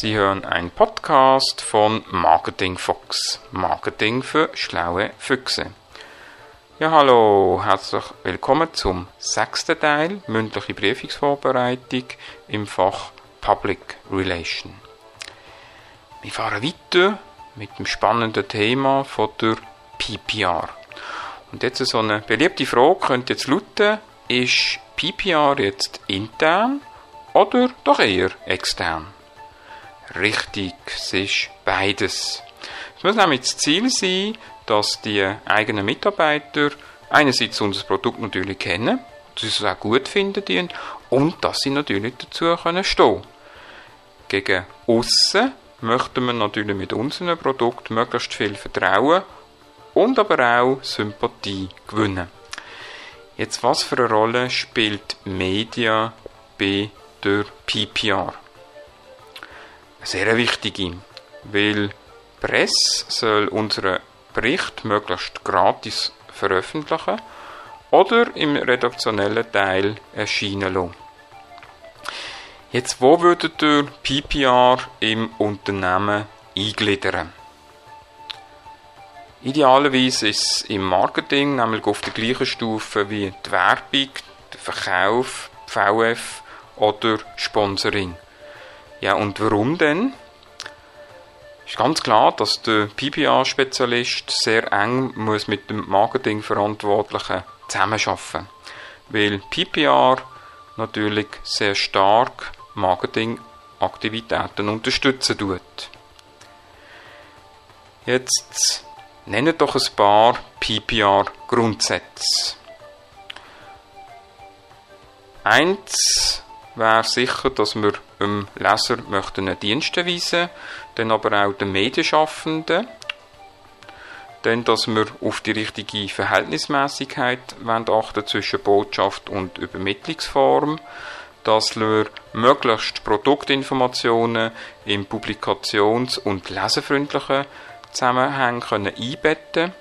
Sie hören einen Podcast von Marketing Fox. Marketing für schlaue Füchse. Ja, hallo, herzlich willkommen zum sechsten Teil mündliche Prüfungsvorbereitung im Fach Public Relation. Wir fahren weiter mit dem spannenden Thema von der PPR. Und jetzt so eine beliebte Frage könnte jetzt lauten, ist PPR jetzt intern oder doch eher extern? Richtig, es ist beides. Es muss nämlich das Ziel sein, dass die eigenen Mitarbeiter einerseits unser Produkt natürlich kennen, dass sie es auch gut finden und dass sie natürlich dazu können stehen. Gegen aussen möchten wir natürlich mit unserem Produkt möglichst viel Vertrauen und aber auch Sympathie gewinnen. Jetzt, was für eine Rolle spielt Media bei der PPR? Sehr wichtige, weil Presse soll unseren Bericht möglichst gratis veröffentlichen oder im redaktionellen Teil erscheinen lassen. Jetzt, wo würdet ihr PPR im Unternehmen eingliedern? Idealerweise ist es im Marketing, nämlich auf der gleichen Stufe wie die Werbung, der Verkauf, VF oder Sponsoring. Ja, und warum denn? ist ganz klar, dass der PPA-Spezialist sehr eng muss mit dem Marketingverantwortlichen zusammenarbeiten weil PPR natürlich sehr stark Marketingaktivitäten unterstützen tut. Jetzt nennen doch ein paar PPR-Grundsätze. Eins wäre sicher, dass wir dem Leser möchten einen Dienst erweisen dann aber auch den Medienschaffenden, dann, dass wir auf die richtige Verhältnismäßigkeit achten zwischen Botschaft und Übermittlungsform, dass wir möglichst Produktinformationen in publikations- und lesefreundlichen Zusammenhängen können einbetten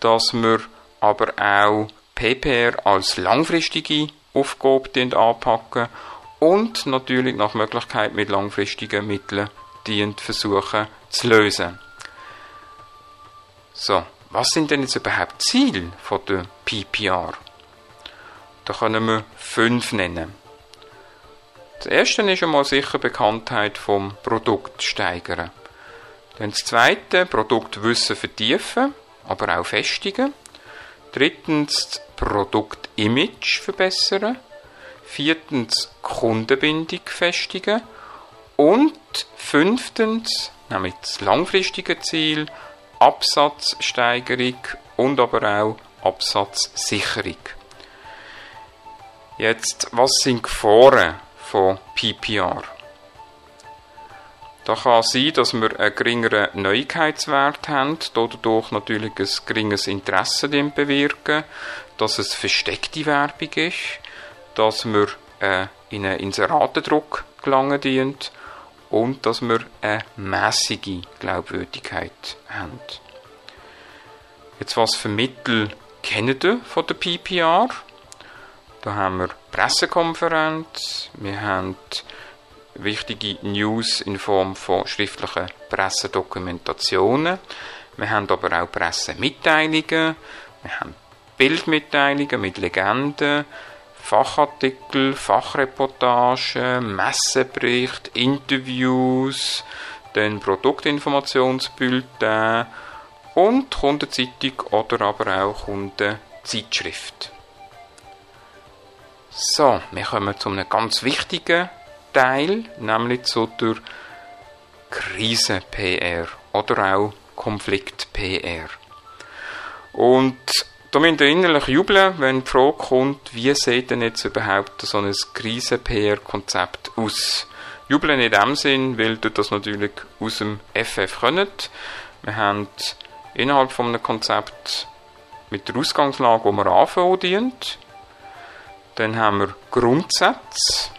dass wir aber auch PPR als langfristige Aufgabe anpacken und natürlich nach Möglichkeit mit langfristigen Mitteln dient versuchen zu lösen. So, was sind denn jetzt überhaupt Ziele von der PPR? Da können wir fünf nennen. Das erste ist einmal sicher Bekanntheit vom Produkt steigern. Dann das zweite, Produktwissen vertiefen, aber auch festigen. Drittens, Produktimage verbessern. Viertens, Kundenbindung festigen. Und fünftens, nämlich das langfristige Ziel, Absatzsteigerung und aber auch Absatzsicherung. Jetzt, was sind Gefahren von PPR? Da kann sein, dass wir einen geringeren Neuigkeitswert haben, dadurch natürlich ein geringes Interesse bewirken, dass es versteckte Werbung ist, dass wir äh, in einen Inseratendruck gelangen dient und dass wir eine mäßige Glaubwürdigkeit haben. Jetzt was für Mittel kennen ihr von der PPR? Da haben wir Pressekonferenz, wir haben wichtige News in Form von schriftlichen Pressedokumentationen, wir haben aber auch Pressemitteilungen, wir haben Bildmitteilungen mit Legenden, Fachartikel, Fachreportagen, Messebericht, Interviews, dann Produktinformationsbulletin und Kundenzeitung oder aber auch Kundenzeitschrift. So, wir kommen zu einem ganz wichtigen Teil, nämlich zu der Krise-PR oder auch Konflikt-PR. Und da müsst ihr innerlich jubeln, wenn die Frage kommt, wie sieht denn jetzt überhaupt so ein Krisen-PR-Konzept aus? Jubeln in dem Sinn, weil ihr das natürlich aus dem FF könnt. Wir haben innerhalb von einem Konzept mit der Ausgangslage, wo wir anfangen dient. Dann haben wir Grundsätze.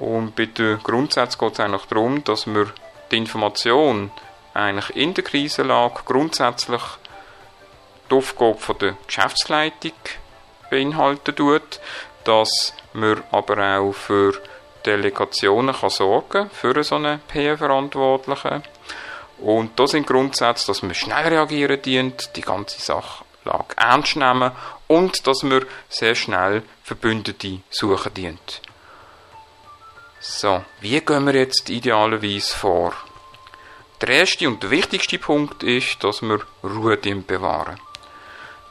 Und bei den Grundsätzen geht es eigentlich darum, dass wir die Information eigentlich in der Krisenlage grundsätzlich die Aufgabe von der Geschäftsleitung beinhalten tut, dass wir aber auch für Delegationen kann sorgen für so einen PR-Verantwortlichen. Und da sind Grundsätze, dass man schnell reagieren dient, die ganze Sachlage ernst nehmen und dass man sehr schnell Verbündete suchen dient. So, wie gehen wir jetzt idealerweise vor? Der erste und der wichtigste Punkt ist, dass wir Ruhe bewahren.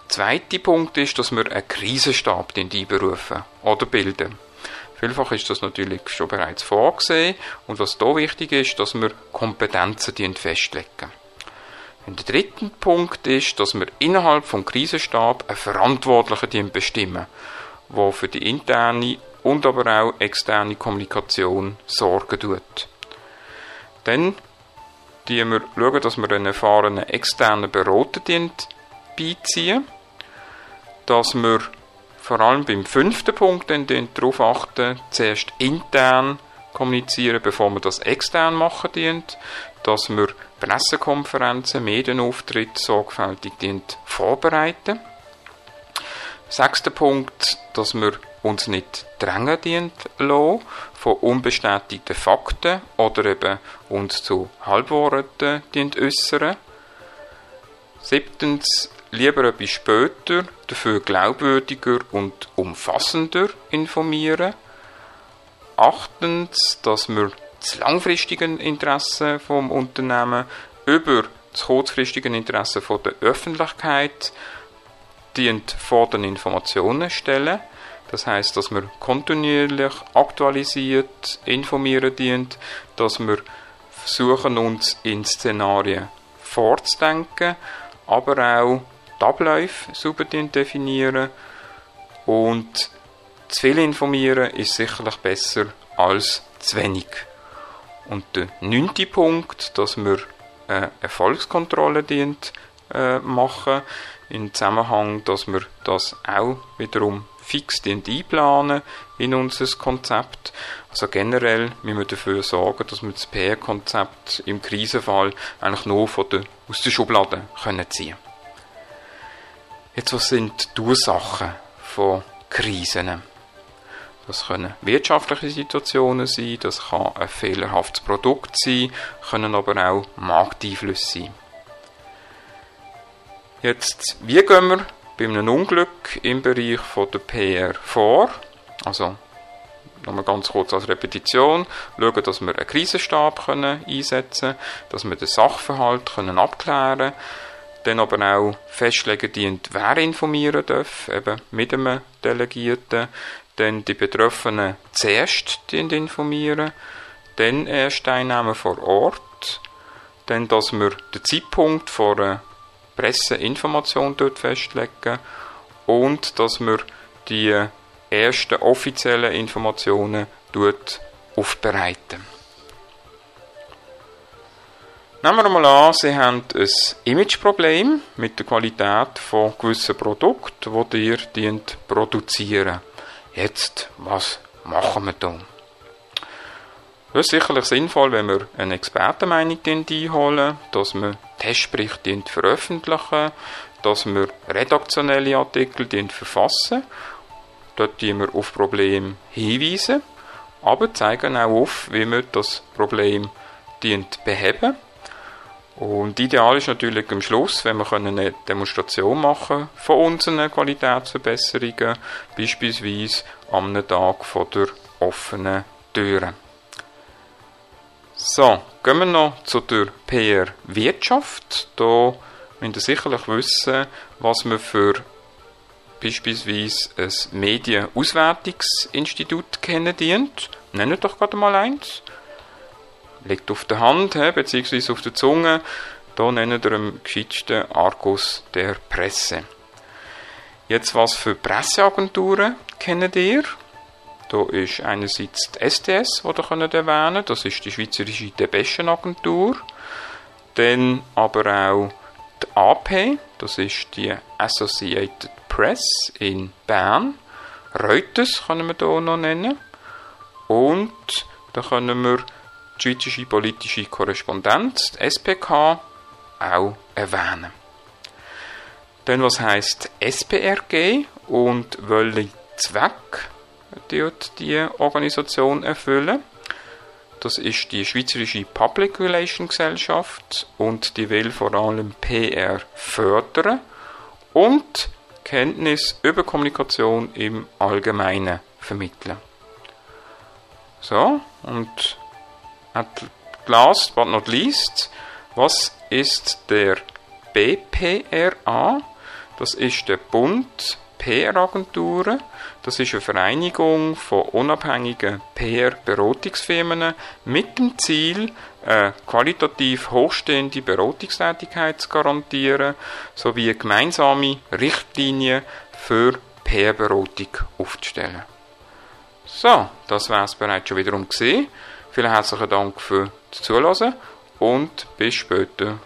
Der zweite Punkt ist, dass wir einen Krisenstab einberufen oder bilden. Vielfach ist das natürlich schon bereits vorgesehen und was da wichtig ist, dass wir Kompetenzen festlegen. Und der dritte Punkt ist, dass wir innerhalb vom Krisenstab einen Verantwortlichen bestimmen, der für die interne und aber auch externe Kommunikation sorgen tut. Dann schauen wir, dass wir einen erfahrenen externen Berater beiziehen, dass wir vor allem beim fünften Punkt darauf achten, zuerst intern kommunizieren, bevor wir das extern machen dient, dass wir Pressekonferenzen, Medienauftritte sorgfältig vorbereiten. Sechster Punkt, dass wir uns nicht drängen dient von unbestätigten Fakten oder eben uns zu Halbworten dient äußern. Siebtens, lieber etwas später, dafür glaubwürdiger und umfassender informieren. Achtens, dass wir das langfristige Interesse vom Unternehmen über das kurzfristige Interesse der Öffentlichkeit dient vor den Informationen stellen. Das heißt, dass wir kontinuierlich aktualisiert informieren dient, dass wir versuchen uns in Szenarien vorzudenken, aber auch die Abläufe sauber definieren und zu viel informieren ist sicherlich besser als zu wenig. Und der neunte Punkt, dass wir eine Erfolgskontrolle dient, äh, machen, im Zusammenhang, dass wir das auch wiederum fix einplanen in unser Konzept. Also generell müssen wir dafür sorgen, dass wir das PR-Konzept im Krisenfall eigentlich nur von der, aus der Schublade können ziehen Jetzt, was sind die Ursachen von Krisen? Das können wirtschaftliche Situationen sein, das kann ein fehlerhaftes Produkt sein, können aber auch Markteinflüsse sein. Jetzt, wie gehen wir bei einem Unglück im Bereich von der PR vor? Also, nochmal ganz kurz als Repetition, schauen, dass wir einen Krisenstab können einsetzen können, dass wir den Sachverhalt können abklären können, dann aber auch festlegen dient, wer informieren darf, eben mit einem Delegierten, dann die Betroffenen zuerst informieren, dann erst Teilnehmer vor Ort, dann, dass wir den Zeitpunkt vor einer Presseinformation dort festlegen und dass wir die ersten offiziellen Informationen dort aufbereiten. Nehmen wir mal an, Sie haben ein Imageproblem mit der Qualität von gewissen Produkten, die ihr produzieren. Jetzt, was machen wir da? Es ist sicherlich sinnvoll, wenn wir eine Expertenmeinung einholen, dass wir Testberichte veröffentlichen, dass wir redaktionelle Artikel verfassen. Dort hinweisen wir auf Probleme hinweisen, aber zeigen auch auf, wie wir das Problem beheben und ideal ist natürlich am Schluss, wenn wir eine Demonstration machen von unseren Qualitätsverbesserungen, beispielsweise am Tag von der offenen Türen. So, gehen wir noch zu der PR-Wirtschaft. Da müsst ihr sicherlich wissen, was wir für beispielsweise ein Medienauswertungsinstitut kennen dient. Nennen doch gerade mal eins. Liegt auf der Hand, beziehungsweise auf der Zunge. Da nennen wir am gescheitsten Argus der Presse. Jetzt was für Presseagenturen kennen ihr? Da ist einerseits die STS, die ihr könnt erwähnen Das ist die Schweizerische Depeschenagentur. Dann aber auch die AP, das ist die Associated Press in Bern. Reuters können wir hier noch nennen. Und da können wir die Schweizerische Politische Korrespondenz, die SPK, auch erwähnen. Dann was heißt SPRG und welchen Zweck die Organisation erfüllen. Das ist die Schweizerische Public Relations Gesellschaft und die will vor allem PR fördern und Kenntnis über Kommunikation im Allgemeinen vermitteln. So, und at last but not least, was ist der BPRA? Das ist der Bund PR-Agenturen. Das ist eine Vereinigung von unabhängigen PR-Beratungsfirmen mit dem Ziel, eine qualitativ hochstehende Beratungstätigkeit zu garantieren, sowie gemeinsame Richtlinien für PR-Beratung aufzustellen. So, das war es bereits schon wiederum gesehen. Vielen herzlichen Dank für das Zuhören und bis später.